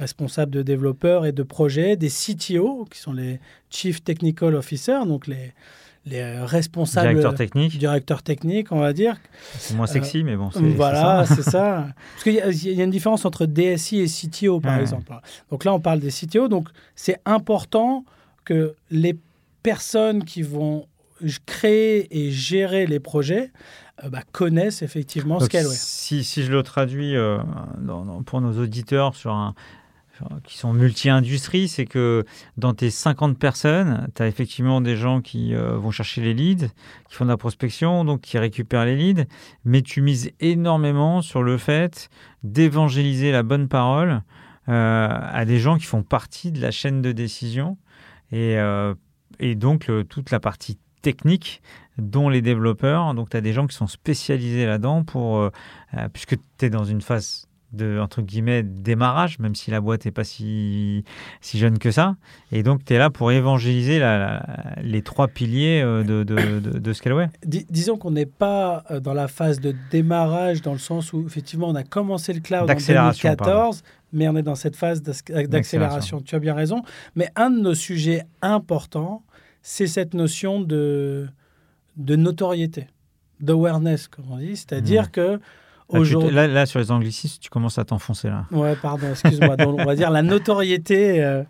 responsables de développeurs et de projets, des CTO, qui sont les Chief Technical Officers, donc les, les responsables. Directeurs techniques. Directeurs techniques, on va dire. C'est moins sexy, mais bon. Voilà, c'est ça. Parce qu'il y, y, a une différence entre DSI et CTO, par exemple. Donc là, on parle des CTO. Donc c'est important que les personnes qui vont créer et gérer les projets euh, bah, connaissent effectivement ce qu'elles. Si, si, je le traduis euh, pour nos auditeurs sur un, qui sont multi-industries, c'est que dans tes 50 personnes, tu as effectivement des gens qui euh, vont chercher les leads, qui font de la prospection, donc qui récupèrent les leads, mais tu mises énormément sur le fait d'évangéliser la bonne parole euh, à des gens qui font partie de la chaîne de décision et, euh, donc toute la partie technique dont les développeurs. Donc tu as des gens qui sont spécialisés là-dedans pour puisque tu es dans une phase de entre guillemets démarrage, même si la boîte n'est pas si, si jeune que ça. Et donc, tu es là pour évangéliser les trois piliers euh, de, de, de, Scaleway. disons qu'on n'est pas euh, dans la phase de démarrage, dans le sens où effectivement on a commencé le cloud en 2014, mais on est dans cette phase d'accélération. Tu as bien raison. Mais un de nos sujets importants, c'est cette notion de, de notoriété, d'awareness, comme on dit. C'est-à-dire mmh. que Là, là, sur les anglicismes, tu commences à t'enfoncer là. Ouais, pardon, excuse-moi. on va dire la notoriété euh,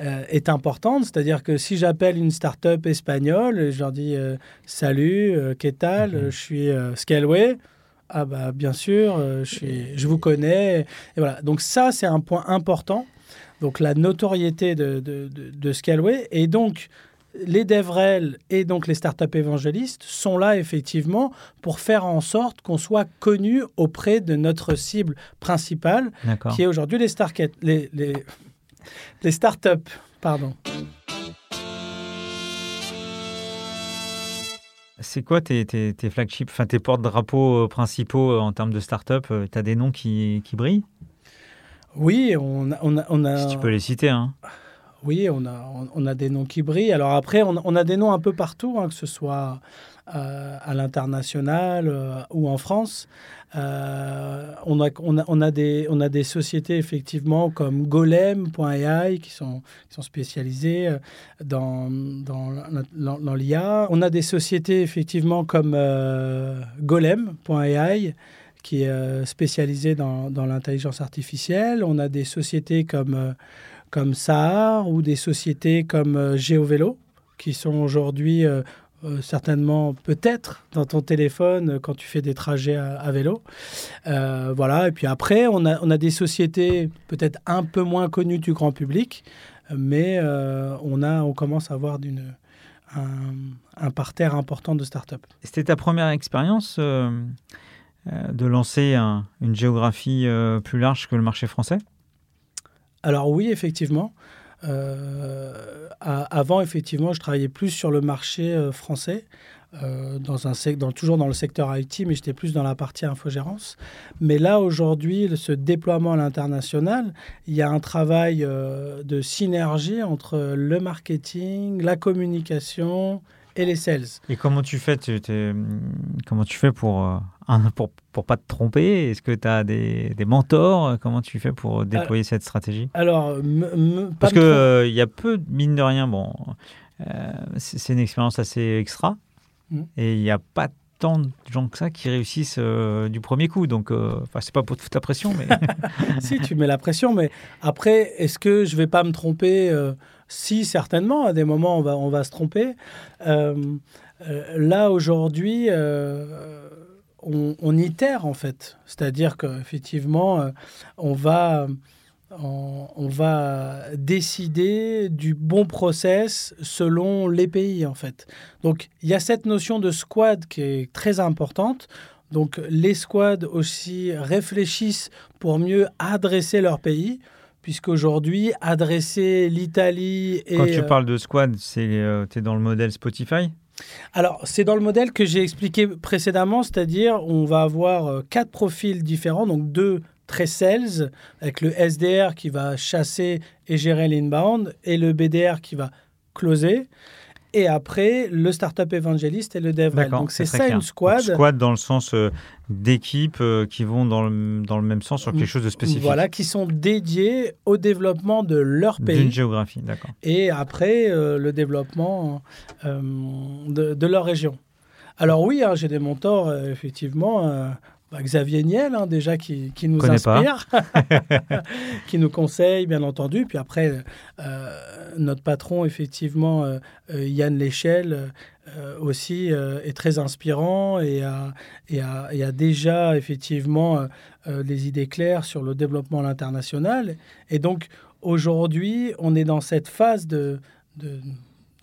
euh, est importante, c'est-à-dire que si j'appelle une start-up espagnole, je leur dis euh, salut, qu'est-ce mhm. je suis Scaleway. Ah bah bien sûr, je, suis, je vous connais. Et voilà. Donc ça, c'est un point important. Donc la notoriété de, de, de, de Scaleway. Et donc, les DevRel et donc les startups évangélistes sont là effectivement pour faire en sorte qu'on soit connu auprès de notre cible principale, qui est aujourd'hui les, les, les, les startups. Pardon. C'est quoi tes, tes, tes flagships, enfin tes porte-drapeaux euh, principaux euh, en termes de startups euh, Tu as des noms qui, qui brillent? Oui, on a, on, a, on a... Si tu peux les citer. Hein. Oui, on a, on a des noms qui brillent. Alors après, on, a des noms un peu partout, hein, que ce soit euh, à l'international euh, ou en France. Euh, on, a, des, sociétés effectivement comme Golem.ai qui sont, qui spécialisées dans, dans, dans, l'IA. On a des sociétés effectivement comme Golem.ai qui est spécialisée dans l'intelligence artificielle. On a des sociétés comme comme Sahar ou des sociétés comme euh, GeoVélo, qui sont aujourd'hui euh, euh, certainement peut-être dans ton téléphone quand tu fais des trajets à, vélo. voilà, et puis après, on a, on a des sociétés peut-être un peu moins connues du grand public, mais on, a, on commence à avoir d'une, un, parterre important de start-up. C'était ta première expérience de lancer une géographie plus large que le marché français? Alors oui, effectivement. Euh, avant, effectivement, je travaillais plus sur le marché euh, français, euh, dans un dans, toujours dans le secteur IT, mais j'étais plus dans la partie infogérance. Mais là, aujourd'hui, ce déploiement à l'international, il y a un travail de synergie entre le marketing, la communication et les sales. Et comment tu fais, comment tu fais pour pour, pour pas te tromper? Est-ce que tu as des, des, mentors? Comment tu fais pour déployer cette stratégie? Alors, parce qu'il euh, il y a peu, mine de rien, bon, euh, c'est une expérience assez extra, mm. et il n'y a pas tant de gens que ça qui réussissent euh, du premier coup. Donc, enfin, c'est pas pour te foutre la pression, mais si tu mets la pression, mais après, est-ce que je vais pas me tromper Si, certainement. À des moments, on va, on va se tromper. là aujourd'hui on, itère en fait. C'est-à-dire qu'effectivement, euh, on va, on, va décider du bon process selon les pays en fait. Donc il y a cette notion de squad qui est très importante. Donc les squads aussi réfléchissent pour mieux adresser leur pays puisqu'aujourd'hui, adresser l'Italie et... Quand tu euh, parles de squad, c'est euh, tu es dans le modèle Spotify? Alors, c'est dans le modèle que j'ai expliqué précédemment, c'est-à-dire on va avoir euh, quatre profils différents, donc deux très sales, avec le SDR qui va chasser et gérer l'inbound, et le BDR qui va closer. Et après, le startup évangéliste et le DevRel. Donc c'est ça une squad. squad dans le sens euh, d'équipes euh, qui vont dans le, dans le même sens sur quelque chose de spécifique. Voilà, qui sont dédiés au développement de leur pays. D'une géographie, d'accord. Et après, euh, le développement de, de, leur région. Alors oui, hein, j'ai des mentors, effectivement. Bah, Xavier Niel, hein, déjà, qui, qui nous inspire, qui nous conseille, bien entendu. Puis après, euh, notre patron, effectivement, euh, euh, Yann Léchelle, aussi, est très inspirant et a, et a, et a déjà, effectivement, les idées claires sur le développement à l'international. Et donc, aujourd'hui, on est dans cette phase de, de,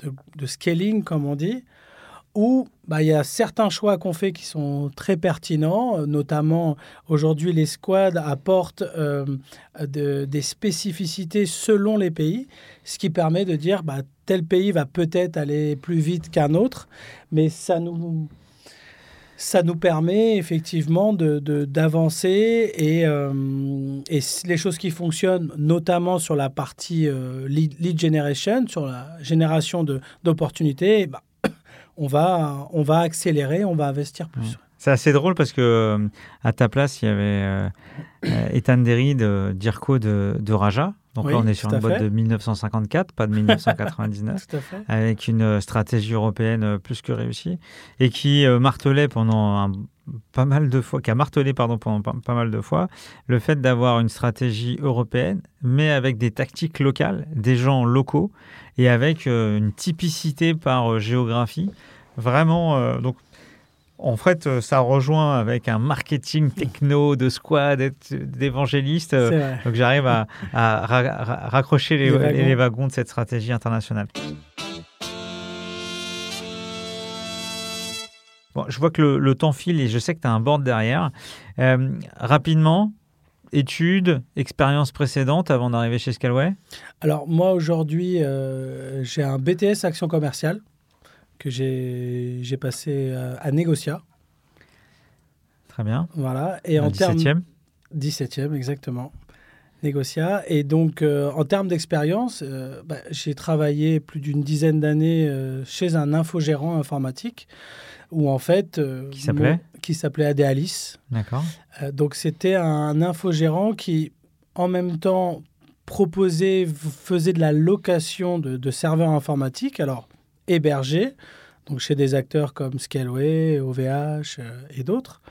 de, de scaling, comme on dit, où bah, il y a certains choix qu'on fait qui sont très pertinents, euh, notamment aujourd'hui les squads apportent euh, des spécificités selon les pays, ce qui permet de dire bah, tel pays va peut-être aller plus vite qu'un autre, mais ça nous ça nous permet effectivement d'avancer de, d'avancer et, euh, et, les choses qui fonctionnent, notamment sur la partie lead, generation, sur la génération d'opportunités, bah, on, va, on va accélérer, on va investir plus. C'est assez drôle parce que euh, à ta place, il y avait Ethan Derry de Dirco de, de Raja, donc là, on est sur une boîte de 1954, pas de 1999, avec une euh, stratégie européenne euh, plus que réussie, et qui euh, martelait pendant pas mal de fois, qui a martelé pardon pendant pas, mal de fois le fait d'avoir une stratégie européenne, mais avec des tactiques locales, des gens locaux, et avec une typicité par géographie. Vraiment, donc en fait, euh, ça rejoint avec un marketing techno de squad, d'évangéliste. Euh, donc j'arrive à, raccrocher les, wagons. de cette stratégie internationale. Bon, je vois que le, temps file et je sais que tu as un board derrière. Euh, rapidement, études, expériences précédentes avant d'arriver chez Scalway? Alors moi aujourd'hui, j'ai un BTS Action Commerciale que j'ai passé euh, à Négocia. Très bien. Voilà. Et en 17e 17e, exactement. Négocia. Et donc, euh, en termes d'expérience, euh, bah, j'ai travaillé plus d'une dizaine d'années chez un infogérant informatique où en fait... qui s'appelait Qui s'appelait Adéalis. D'accord. donc, c'était un infogérant qui, en même temps, proposait, faisait de la location de, de serveurs informatiques. Alors, hébergés, donc chez des acteurs comme Scaleway, OVH euh, et d'autres,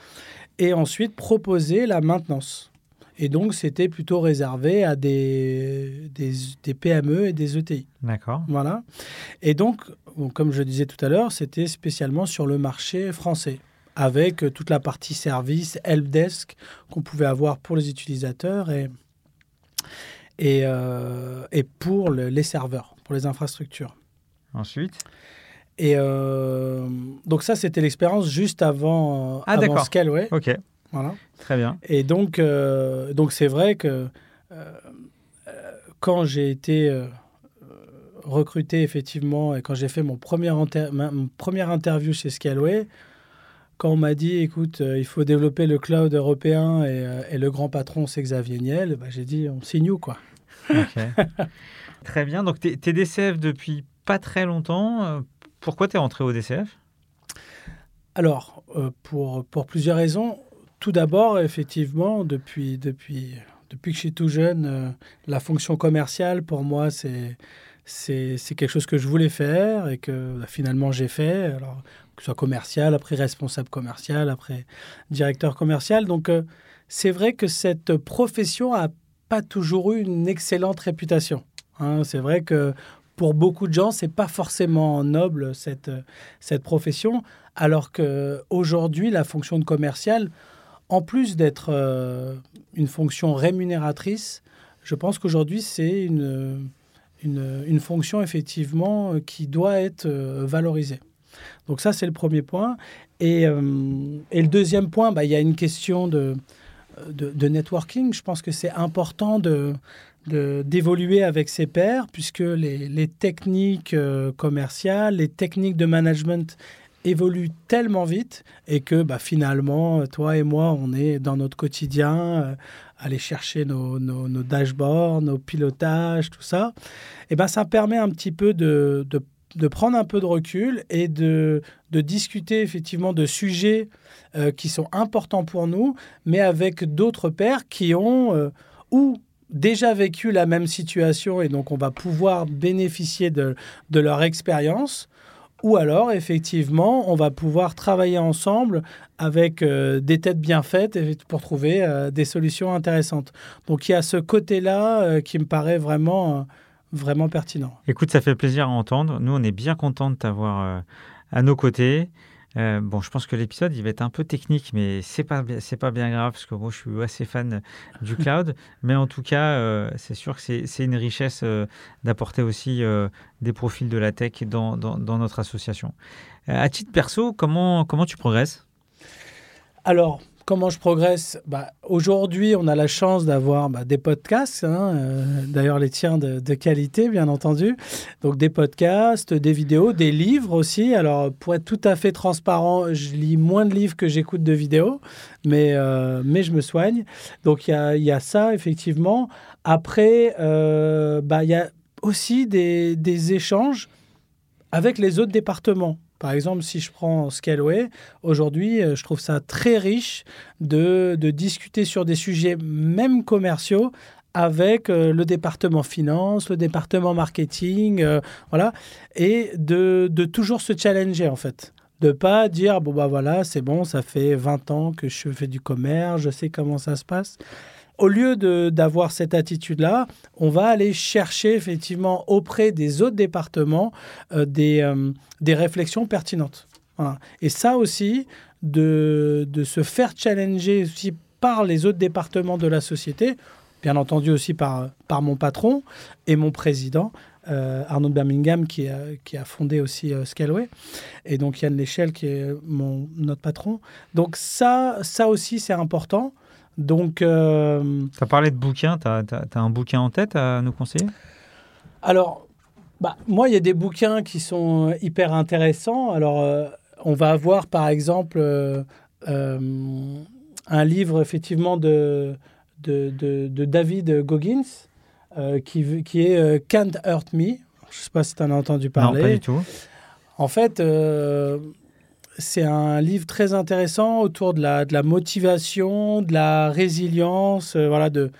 et ensuite proposer la maintenance. Et donc, c'était plutôt réservé à des, des, PME et des ETI. D'accord. Voilà. Et donc, comme je disais tout à l'heure, c'était spécialement sur le marché français, avec toute la partie service, helpdesk qu'on pouvait avoir pour les utilisateurs et, et, euh, et pour les serveurs, pour les infrastructures. Ensuite? Et euh, donc ça, c'était l'expérience juste avant, ah, avant Scaleway. Ok. Voilà. Très bien. Et donc, euh, donc c'est vrai que euh, quand j'ai été recruté effectivement et quand j'ai fait mon premier ma, première interview chez Scaleway, quand on m'a dit, écoute, il faut développer le cloud européen et, le grand patron, c'est Xavier Niel, bah, j'ai dit, on signe où, quoi? Très bien. Donc, tu es, DCF depuis pas très longtemps. Euh, pourquoi tu es rentré au DCF Alors, euh, pour, pour plusieurs raisons. Tout d'abord, effectivement, depuis, depuis, depuis que je suis tout jeune, euh, la fonction commerciale, pour moi, c'est, c'est, quelque chose que je voulais faire et que bah, finalement j'ai fait. Alors, que ce soit commercial, après responsable commercial, après directeur commercial. Donc, c'est vrai que cette profession a pas toujours eu une excellente réputation. Hein. c'est vrai que pour beaucoup de gens, c'est pas forcément noble cette, cette profession, alors qu'aujourd'hui, la fonction de commercial, en plus d'être euh, une fonction rémunératrice, je pense qu'aujourd'hui, c'est une, une, fonction effectivement qui doit être euh, valorisée. Donc ça, c'est le premier point. Et, euh, et le deuxième point, bah, il y a une question de, de, de networking. Je pense que c'est important de, d'évoluer avec ses pairs, puisque les, les techniques euh, commerciales, les techniques de management évoluent tellement vite et que bah, finalement, toi et moi, on est dans notre quotidien, euh, aller chercher nos, dashboards, nos pilotages, tout ça. Et ben, ça permet un petit peu de, de, prendre un peu de recul et de, de discuter effectivement de sujets euh, qui sont importants pour nous, mais avec d'autres pairs qui ont ou déjà vécu la même situation et donc on va pouvoir bénéficier de leur expérience. Ou alors, effectivement, on va pouvoir travailler ensemble avec euh, des têtes bien faites pour trouver euh, des solutions intéressantes. Donc, il y a ce côté-là euh, qui me paraît vraiment, vraiment pertinent. Écoute, ça fait plaisir à entendre. Nous, on est bien contents de t'avoir à nos côtés. Euh, bon, je pense que l'épisode, il va être un peu technique, mais c'est pas c'est pas bien grave parce que moi, je suis assez fan du cloud. mais en tout cas, euh, c'est sûr que c'est une richesse euh, d'apporter aussi des profils de la tech dans, dans, dans notre association. à titre perso, comment comment tu progresses? Alors, comment je progresse bah, Aujourd'hui, on a la chance d'avoir bah, des podcasts, hein, euh, d'ailleurs les tiens de, qualité, bien entendu. Donc des podcasts, des vidéos, des livres aussi. Alors, pour être tout à fait transparent, je lis moins de livres que j'écoute de vidéos, mais, euh, mais je me soigne. Donc, il y, y a, ça, effectivement. Après, euh, bah, il y a aussi des échanges avec les autres départements. Par exemple, si je prends Scaleway, aujourd'hui, euh, je trouve ça très riche de, de, discuter sur des sujets même commerciaux avec euh, le département finance, le département marketing, euh, voilà, et de, de, toujours se challenger en fait. De pas dire, bon bah voilà, c'est bon, ça fait 20 ans que je fais du commerce, je sais comment ça se passe au lieu d'avoir cette attitude-là, on va aller chercher effectivement auprès des autres départements euh, des, euh, des réflexions pertinentes. Et ça aussi, de, de, se faire challenger aussi par les autres départements de la société, bien entendu aussi par, par mon patron et mon président, euh, Arnaud Birmingham, qui a, qui a fondé aussi Scaleway, et donc Yann Léchelle, qui est mon, notre patron. Donc ça, ça aussi, c'est important. Donc. Euh, tu as parlé de bouquins, tu as, un bouquin en tête à nous conseiller? Alors, bah, moi, il y a des bouquins qui sont hyper intéressants. Alors, euh, on va avoir par exemple euh, un livre effectivement de, de, de, David Goggins qui, qui est Can't Hurt Me. Je ne sais pas si tu en as entendu parler. Non, pas du tout. En fait, c'est un livre très intéressant autour de la, de la motivation, de la résilience, euh, voilà, de,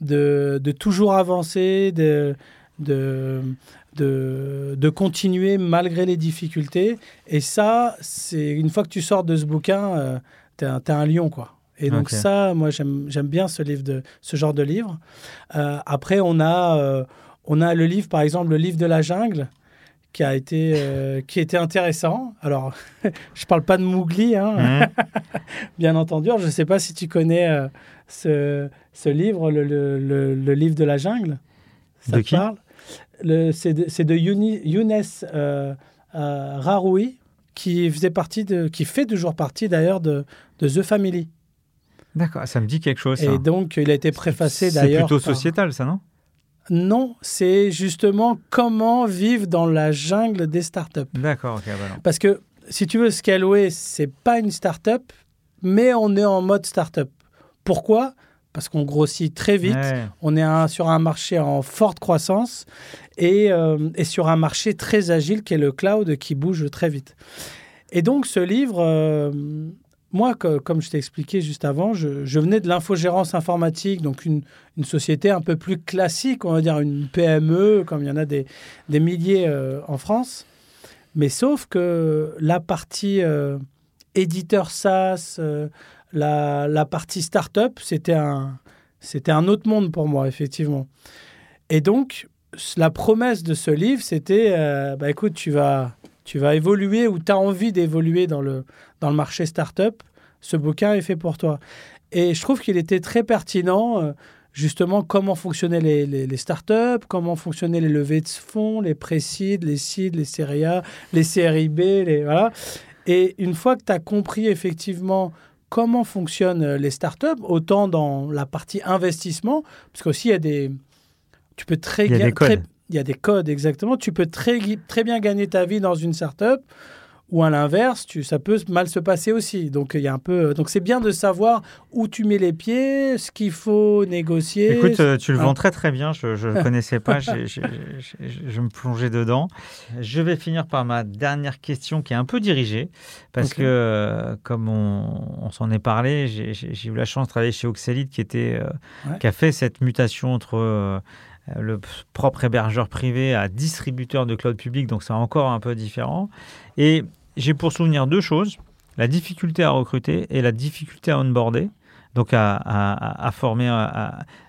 de, de, toujours avancer, de, de, de, de, continuer malgré les difficultés. Et ça, c'est une fois que tu sors de ce bouquin, euh, tu es, un lion, quoi. Et donc ça, moi, j'aime bien ce, livre de, ce genre de livre. Euh, après, on a, on a le livre, par exemple, le livre de la jungle qui a été euh, qui était intéressant. Alors, je parle pas de Mowgli, hein, mmh. bien entendu. je ne sais pas si tu connais euh, ce, ce, livre, le, le, le, livre de la jungle. Ça de qui? parle? C'est de, de Younes euh, Raroui, qui faisait partie de, qui fait toujours partie d'ailleurs de, de The Family. D'accord, ça me dit quelque chose. Et donc, il a été préfacé d'ailleurs. C'est plutôt sociétal, ça, non? Non, c'est justement comment vivre dans la jungle des startups. D'accord, ok. Bah Parce que si tu veux, Scaleway, c'est pas une startup, mais on est en mode startup. Pourquoi? Parce qu'on grossit très vite, on est sur un marché en forte croissance euh, et, sur un marché très agile qui est le cloud qui bouge très vite. Et donc ce livre, euh, moi, comme je t'ai expliqué juste avant, je, venais de l'infogérance informatique, donc une, société un peu plus classique, on va dire une PME, comme il y en a des, milliers euh, en France. Mais sauf que la partie euh, éditeur SaaS, euh, la, partie startup, c'était un, c'était un autre monde pour moi, effectivement. Et donc, la promesse de ce livre, c'était, bah, écoute, tu vas tu vas évoluer ou tu as envie d'évoluer dans le, dans le marché startup, ce bouquin est fait pour toi. Et je trouve qu'il était très pertinent, euh, justement, comment fonctionnaient les, les, startups, comment fonctionnaient les levées de fonds, les précides, les seeds, les séries A, les séries B, les, voilà. Et une fois que tu as compris effectivement comment fonctionnent euh, les startups, autant dans la partie investissement, parce qu'aussi il y a des... Tu peux très, il y a des codes il y a des codes, exactement. Tu peux très, très bien gagner ta vie dans une startup ou à l'inverse, ça peut mal se passer aussi. Donc il y a un peu, donc c'est bien de savoir où tu mets les pieds, ce qu'il faut négocier. Écoute, euh, tu le vends très très bien. Je ne le connaissais pas. je me plongeais dedans. Je vais finir par ma dernière question qui est un peu dirigée parce que euh, comme on, s'en est parlé, j'ai eu la chance de travailler chez Oxelite qui était euh, qui a fait cette mutation entre euh, le propre hébergeur privé à distributeur de cloud public, donc c'est encore un peu différent. Et j'ai pour souvenir deux choses, la difficulté à recruter et la difficulté à onboarder, donc à former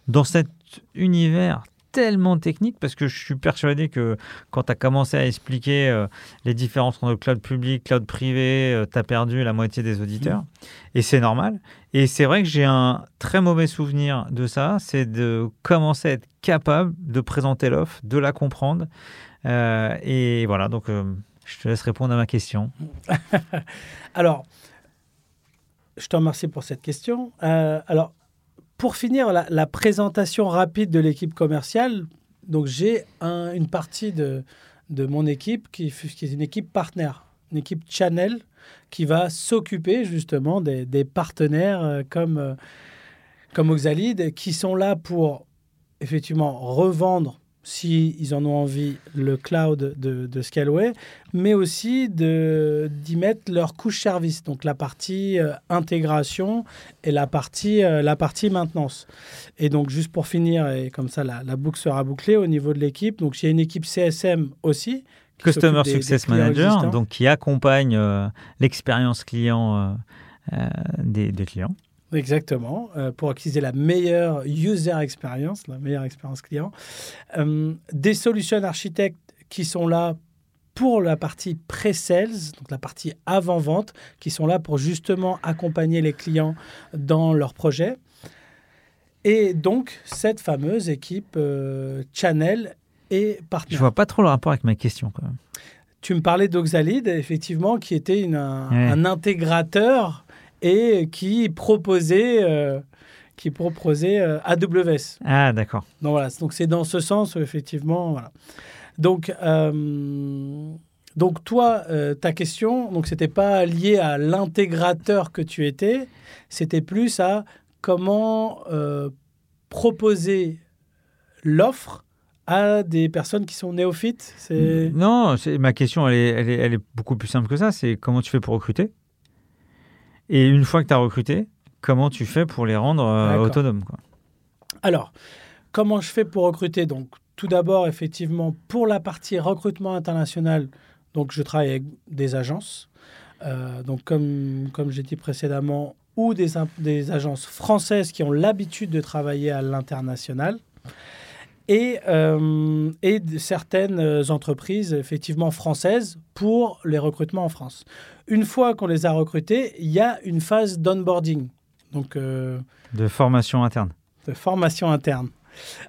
dans cet univers tellement technique parce que je suis persuadé que quand tu as commencé à expliquer euh, les différences entre cloud public, cloud privé, euh, tu as perdu la moitié des auditeurs. Mmh. Et c'est normal. Et c'est vrai que j'ai un très mauvais souvenir de ça, c'est de commencer à être capable de présenter l'offre, de la comprendre. Euh, et voilà, donc je te laisse répondre à ma question. Alors, je te remercie pour cette question. Euh, alors, pour finir la, présentation rapide de l'équipe commerciale, donc j'ai une partie de, de mon équipe qui, est une équipe partenaire, une équipe channel qui va s'occuper justement des, partenaires euh, comme, euh, comme Oxalide qui sont là pour effectivement revendre s'ils ils en ont envie, le cloud de, de Scaleway, mais aussi d'y mettre leur couche service, donc la partie euh, intégration et la partie, euh, la partie maintenance. Et donc, juste pour finir, et comme ça, la, la boucle sera bouclée au niveau de l'équipe. Donc, il y a une équipe CSM aussi. Customer Success Manager, donc qui accompagne euh, l'expérience client des, des clients. Exactement, euh, pour acquérir la meilleure user experience, la meilleure expérience client. Euh, des solutions architectes qui sont là pour la partie pré-sales, donc la partie avant-vente, qui sont là pour justement accompagner les clients dans leurs projets. Et donc, cette fameuse équipe euh, Channel et partenaire. Je vois pas trop le rapport avec ma question quand même. Tu me parlais d'Oxalide, effectivement, qui était un, un intégrateur et qui proposait, euh, qui proposait euh, AWS. Ah, d'accord. Donc voilà, donc c'est dans ce sens, effectivement. Voilà. Donc, euh, donc toi, ta question, donc c'était pas lié à l'intégrateur que tu étais, c'était plus à comment proposer l'offre à des personnes qui sont néophytes Non, ma question, elle est, elle, est, elle est beaucoup plus simple que ça. C'est comment tu fais pour recruter? Et une fois que tu as recruté, comment tu fais pour les rendre euh, autonomes quoi? Alors, comment je fais pour recruter? Donc, tout d'abord, effectivement, pour la partie recrutement international, donc je travaille avec des agences. Euh, donc, comme, comme j'ai dit précédemment, ou des, des agences françaises qui ont l'habitude de travailler à l'international et, euh, et certaines entreprises effectivement françaises pour les recrutements en France. Une fois qu'on les a recrutés, il y a une phase d'onboarding. Donc, euh, de formation interne. De formation interne.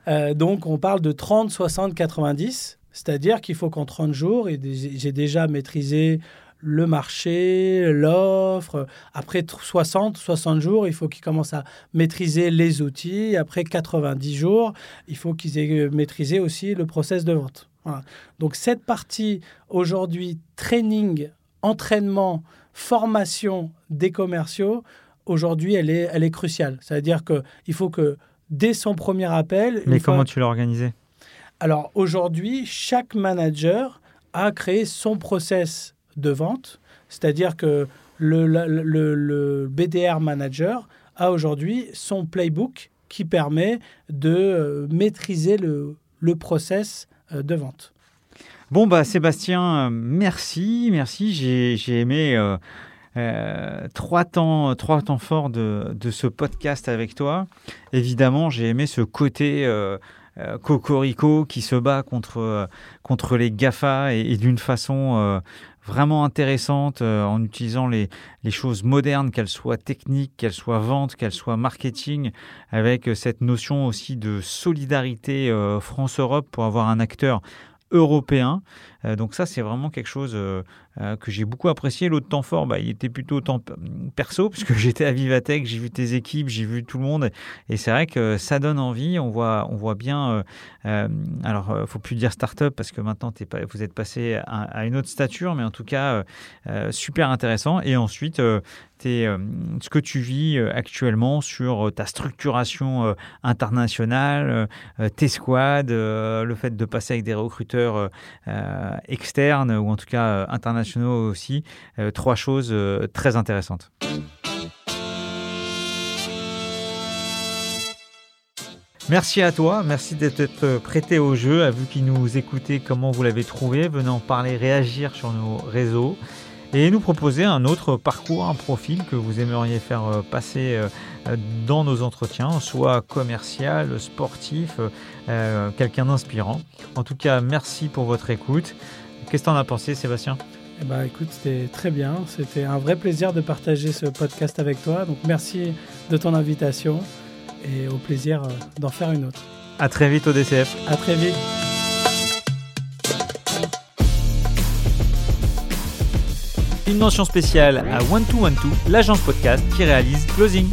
Euh, donc, on parle de 30, 60, 90. C'est-à-dire qu'il faut qu'en 30 jours, j'ai déjà maîtrisé le marché, l'offre. Après 60, 60 jours, il faut qu'ils commencent à maîtriser les outils. Après 90 jours, il faut qu'ils aient maîtrisé aussi le process de vente. Donc cette partie aujourd'hui, training entraînement, formation des commerciaux, aujourd'hui, elle est, elle est cruciale. C'est-à-dire qu'il faut que dès son premier appel... Mais comment tu l'as organisé? Alors aujourd'hui, chaque manager a créé son process de vente, c'est-à-dire que le, le, BDR manager a aujourd'hui son playbook qui permet de euh, maîtriser le, le process euh, de vente. Bon, bah, Sébastien, merci, merci. J'ai aimé euh, euh, trois, temps, trois temps forts de, de, ce podcast avec toi. Évidemment, j'ai aimé ce côté euh, cocorico qui se bat contre, contre les GAFA et, d'une façon vraiment intéressante en utilisant les, les choses modernes, qu'elles soient techniques, qu'elles soient ventes, qu'elles soient marketing, avec cette notion aussi de solidarité France-Europe pour avoir un acteur européen. Euh, donc ça, c'est vraiment quelque chose euh, euh, que j'ai beaucoup apprécié. L'autre temps fort, bah, il était plutôt temps perso, puisque j'étais à Vivatech, j'ai vu tes équipes, j'ai vu tout le monde. Et c'est vrai que ça donne envie. On voit, on voit bien... alors, il faut plus dire start-up, parce que maintenant, pas, vous êtes passé à, une autre stature, mais en tout cas, super intéressant. Et ensuite, euh, ce que tu vis euh, actuellement sur euh, ta structuration internationale, tes squads, le fait de passer avec des recruteurs externes ou en tout cas internationaux aussi. trois choses très intéressantes. Merci à toi, merci d'être prêté au jeu, à vous qui nous écoutez, comment vous l'avez trouvé, venez en parler, réagir sur nos réseaux et nous proposer un autre parcours, un profil que vous aimeriez faire euh, passer euh, dans nos entretiens, soit commercial, sportif, euh, quelqu'un d'inspirant. En tout cas, merci pour votre écoute. Qu'est-ce que tu en as pensé, Sébastien? Eh ben, écoute, c'était très bien. C'était un vrai plaisir de partager ce podcast avec toi. Donc, merci de ton invitation et au plaisir d'en faire une autre. À très vite au DCF. À très vite. Une mention spéciale à One212, l'agence podcast qui réalise Closing.